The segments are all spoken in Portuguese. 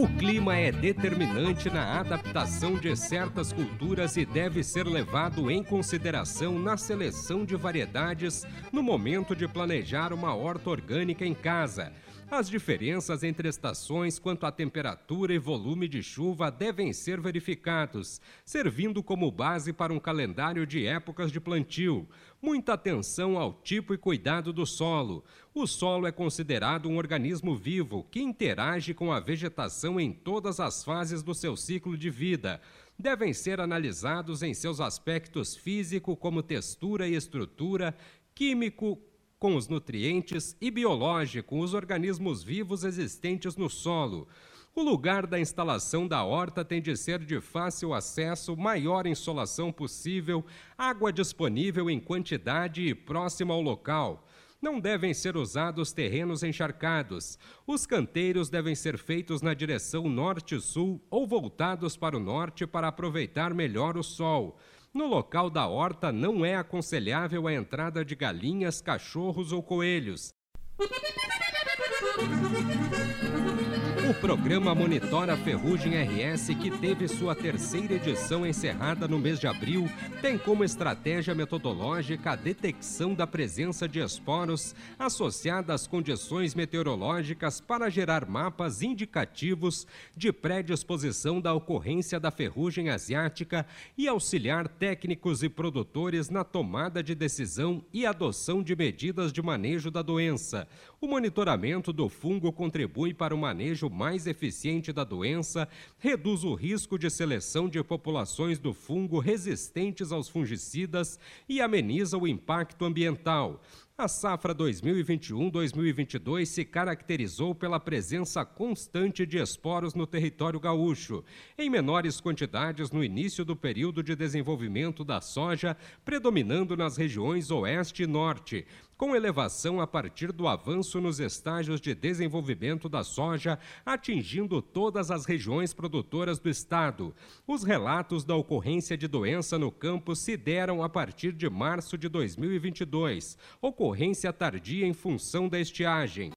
O clima é determinante na adaptação de certas culturas e deve ser levado em consideração na seleção de variedades no momento de planejar uma horta orgânica em casa. As diferenças entre estações quanto à temperatura e volume de chuva devem ser verificados, servindo como base para um calendário de épocas de plantio. Muita atenção ao tipo e cuidado do solo. O solo é considerado um organismo vivo que interage com a vegetação em todas as fases do seu ciclo de vida devem ser analisados em seus aspectos físico, como textura e estrutura, químico, com os nutrientes, e biológico, os organismos vivos existentes no solo. O lugar da instalação da horta tem de ser de fácil acesso, maior insolação possível, água disponível em quantidade e próxima ao local. Não devem ser usados terrenos encharcados. Os canteiros devem ser feitos na direção norte-sul ou voltados para o norte para aproveitar melhor o sol. No local da horta não é aconselhável a entrada de galinhas, cachorros ou coelhos. O programa Monitora Ferrugem RS, que teve sua terceira edição encerrada no mês de abril, tem como estratégia metodológica a detecção da presença de esporos associada às condições meteorológicas para gerar mapas indicativos de predisposição da ocorrência da ferrugem asiática e auxiliar técnicos e produtores na tomada de decisão e adoção de medidas de manejo da doença. O monitoramento do fungo contribui para o manejo mais eficiente da doença, reduz o risco de seleção de populações do fungo resistentes aos fungicidas e ameniza o impacto ambiental. A safra 2021-2022 se caracterizou pela presença constante de esporos no território gaúcho, em menores quantidades no início do período de desenvolvimento da soja, predominando nas regiões oeste e norte, com elevação a partir do avanço nos estágios de desenvolvimento da soja, atingindo todas as regiões produtoras do estado. Os relatos da ocorrência de doença no campo se deram a partir de março de 2022, ocorrência tardia em função da estiagem.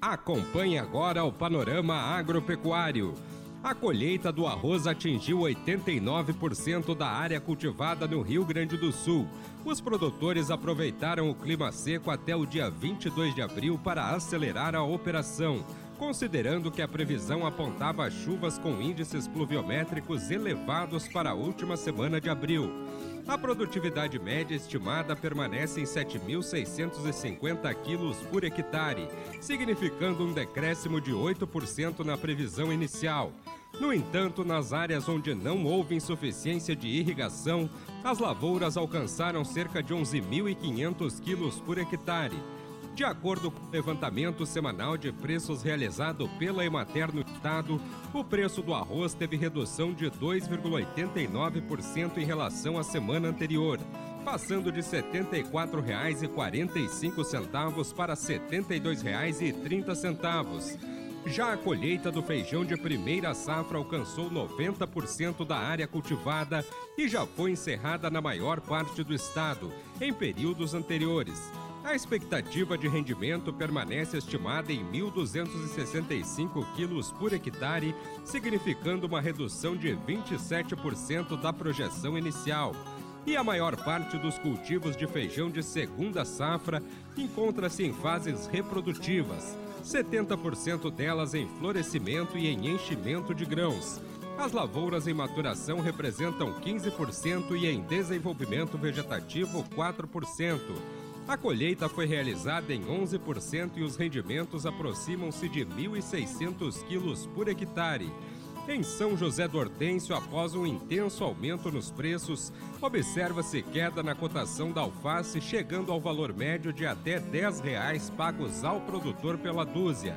Acompanhe agora o panorama agropecuário. A colheita do arroz atingiu 89% da área cultivada no Rio Grande do Sul. Os produtores aproveitaram o clima seco até o dia 22 de abril para acelerar a operação, considerando que a previsão apontava chuvas com índices pluviométricos elevados para a última semana de abril. A produtividade média estimada permanece em 7.650 quilos por hectare, significando um decréscimo de 8% na previsão inicial. No entanto, nas áreas onde não houve insuficiência de irrigação, as lavouras alcançaram cerca de 11.500 quilos por hectare. De acordo com o levantamento semanal de preços realizado pela Emater no estado, o preço do arroz teve redução de 2,89% em relação à semana anterior, passando de R$ 74,45 para R$ 72,30. Já a colheita do feijão de primeira safra alcançou 90% da área cultivada e já foi encerrada na maior parte do estado, em períodos anteriores. A expectativa de rendimento permanece estimada em 1.265 quilos por hectare, significando uma redução de 27% da projeção inicial. E a maior parte dos cultivos de feijão de segunda safra encontra-se em fases reprodutivas, 70% delas em florescimento e em enchimento de grãos. As lavouras em maturação representam 15% e em desenvolvimento vegetativo 4%. A colheita foi realizada em 11% e os rendimentos aproximam-se de 1.600 quilos por hectare. Em São José do Hortêncio, após um intenso aumento nos preços, observa-se queda na cotação da alface, chegando ao valor médio de até 10 reais pagos ao produtor pela dúzia.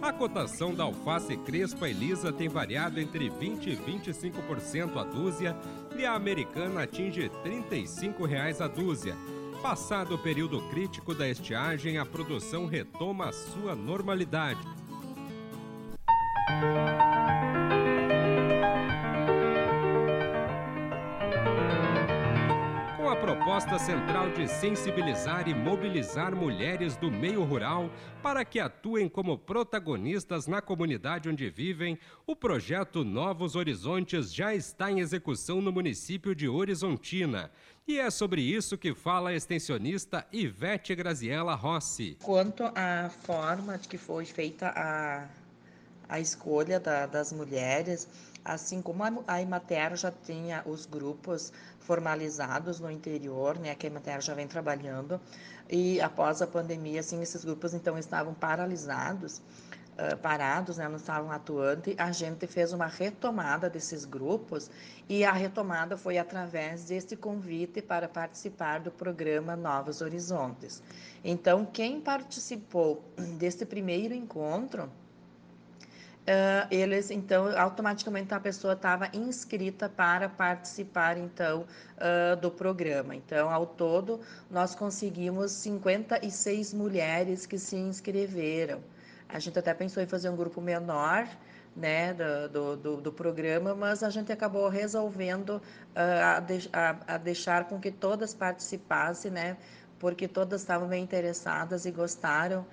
A cotação da alface crespa e lisa tem variado entre 20 e 25% a dúzia e a americana atinge R$ 35 a dúzia. Passado o período crítico da estiagem, a produção retoma a sua normalidade. Proposta central de sensibilizar e mobilizar mulheres do meio rural para que atuem como protagonistas na comunidade onde vivem, o projeto Novos Horizontes já está em execução no município de Horizontina. E é sobre isso que fala a extensionista Ivete Graziella Rossi. Quanto à forma de que foi feita a, a escolha da, das mulheres, assim como a Imater já tinha os grupos formalizados no interior, né, que a Emater já vem trabalhando, e após a pandemia, assim, esses grupos então estavam paralisados, uh, parados, né, não estavam atuando, a gente fez uma retomada desses grupos, e a retomada foi através desse convite para participar do programa Novos Horizontes. Então, quem participou desse primeiro encontro, Uh, eles então automaticamente a pessoa estava inscrita para participar então uh, do programa. Então, ao todo, nós conseguimos 56 mulheres que se inscreveram. A gente até pensou em fazer um grupo menor, né, do, do, do programa, mas a gente acabou resolvendo uh, a, de, a, a, deixar com que todas participassem, né, porque todas estavam bem interessadas e gostaram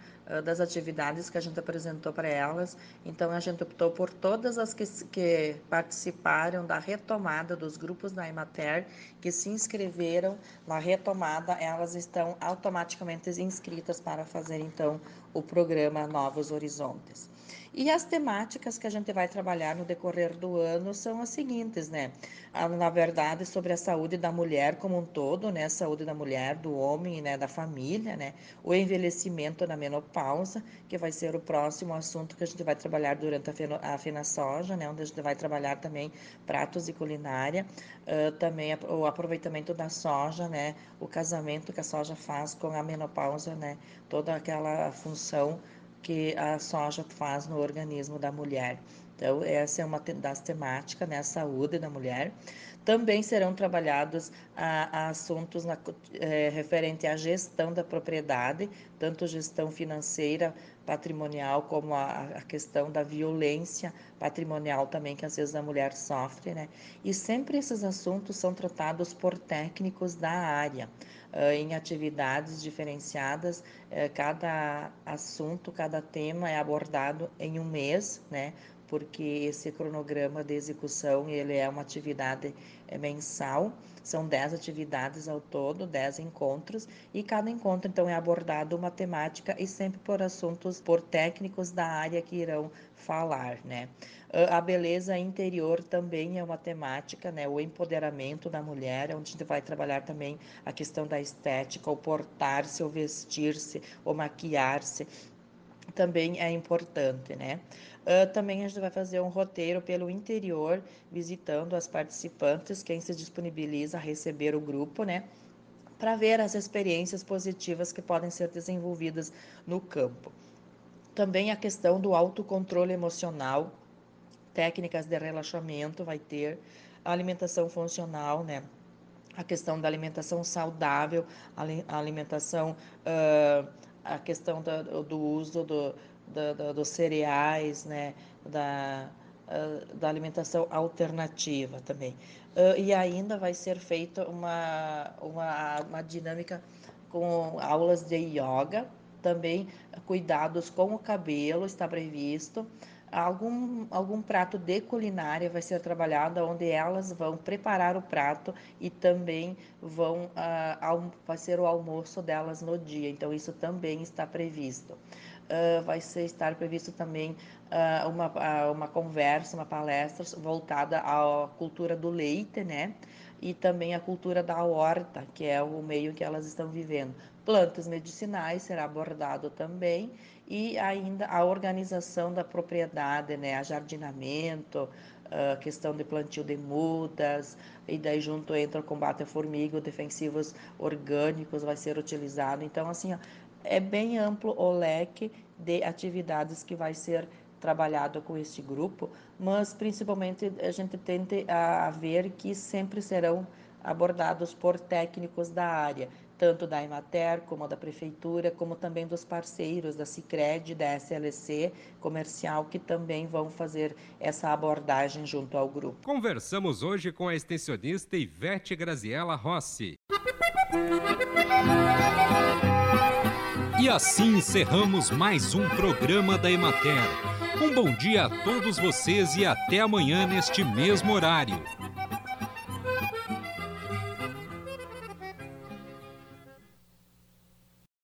das atividades que a gente apresentou para elas. Então, a gente optou por todas as que, que participaram da retomada dos grupos da Emater, que se inscreveram na retomada, elas estão automaticamente inscritas para fazer, então, o programa Novos Horizontes. E as temáticas que a gente vai trabalhar no decorrer do ano são as seguintes, né? Na verdade, sobre a saúde da mulher como um todo, né? A saúde da mulher, do homem, né? Da família, né? O envelhecimento na menopausa, que vai ser o próximo assunto que a gente vai trabalhar durante a Fena Soja, né? Onde a gente vai trabalhar também pratos e culinária, uh, também o aproveitamento da soja, né? O casamento que a soja faz com a menopausa, né? Toda aquela função que a soja faz no organismo da mulher. Então, essa é uma das temáticas, né, a saúde da mulher. Também serão trabalhados a, a assuntos na, é, referente à gestão da propriedade, tanto gestão financeira, patrimonial, como a, a, questão da violência patrimonial também, que às vezes a mulher sofre, né? E sempre esses assuntos são tratados por técnicos da área em atividades diferenciadas. Uh, cada assunto, cada tema é abordado em um mês, né? Porque esse cronograma de execução ele é uma atividade é, mensal. São 10 atividades ao todo, 10 encontros, e cada encontro, então, é abordado uma temática e sempre por assuntos, por técnicos da área que irão falar, né? A beleza interior também é uma temática, né? O empoderamento da mulher, onde a gente vai trabalhar também a questão da estética, o portar-se, o vestir-se, o maquiar-se, também é importante, né? Uh, também a gente vai fazer um roteiro pelo interior, visitando as participantes, quem se disponibiliza a receber o grupo, né? Para ver as experiências positivas que podem ser desenvolvidas no campo. Também a questão do autocontrole emocional, técnicas de relaxamento vai ter, a alimentação funcional, né? A questão da alimentação saudável, a alimentação, uh, a questão do, do uso do, do, dos cereais, né? Da, uh, da alimentação alternativa também. Uh, e ainda vai ser feita uma, uma, uma dinâmica com aulas de yoga, também cuidados com o cabelo está previsto. Algum, algum prato de culinária vai ser trabalhado onde elas vão preparar o prato e também vão uh, vai ser o almoço delas no dia. Então isso também está previsto. Uh, vai ser estar previsto também uh, uma, uma conversa, uma palestra voltada à cultura do leite, né? E também a cultura da horta, que é o meio que elas estão vivendo. Plantas medicinais será abordado também e ainda a organização da propriedade, né? Jardinamento, a questão de plantio de mudas, e daí junto entra o combate à formiga, defensivos orgânicos vai ser utilizado. Então, assim, ó, é bem amplo o leque de atividades que vai ser trabalhado com este grupo, mas principalmente a gente tende a ver que sempre serão abordados por técnicos da área, tanto da Emater como da prefeitura, como também dos parceiros da Sicredi, da SLC comercial que também vão fazer essa abordagem junto ao grupo. Conversamos hoje com a extensionista Ivete Graziella Rossi. E assim encerramos mais um programa da Emater. Um bom dia a todos vocês e até amanhã neste mesmo horário.